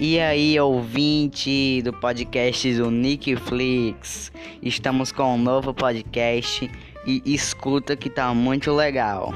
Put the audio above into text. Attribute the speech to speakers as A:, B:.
A: E aí, ouvinte do podcast do Nickflix, estamos com um novo podcast e escuta que tá muito legal.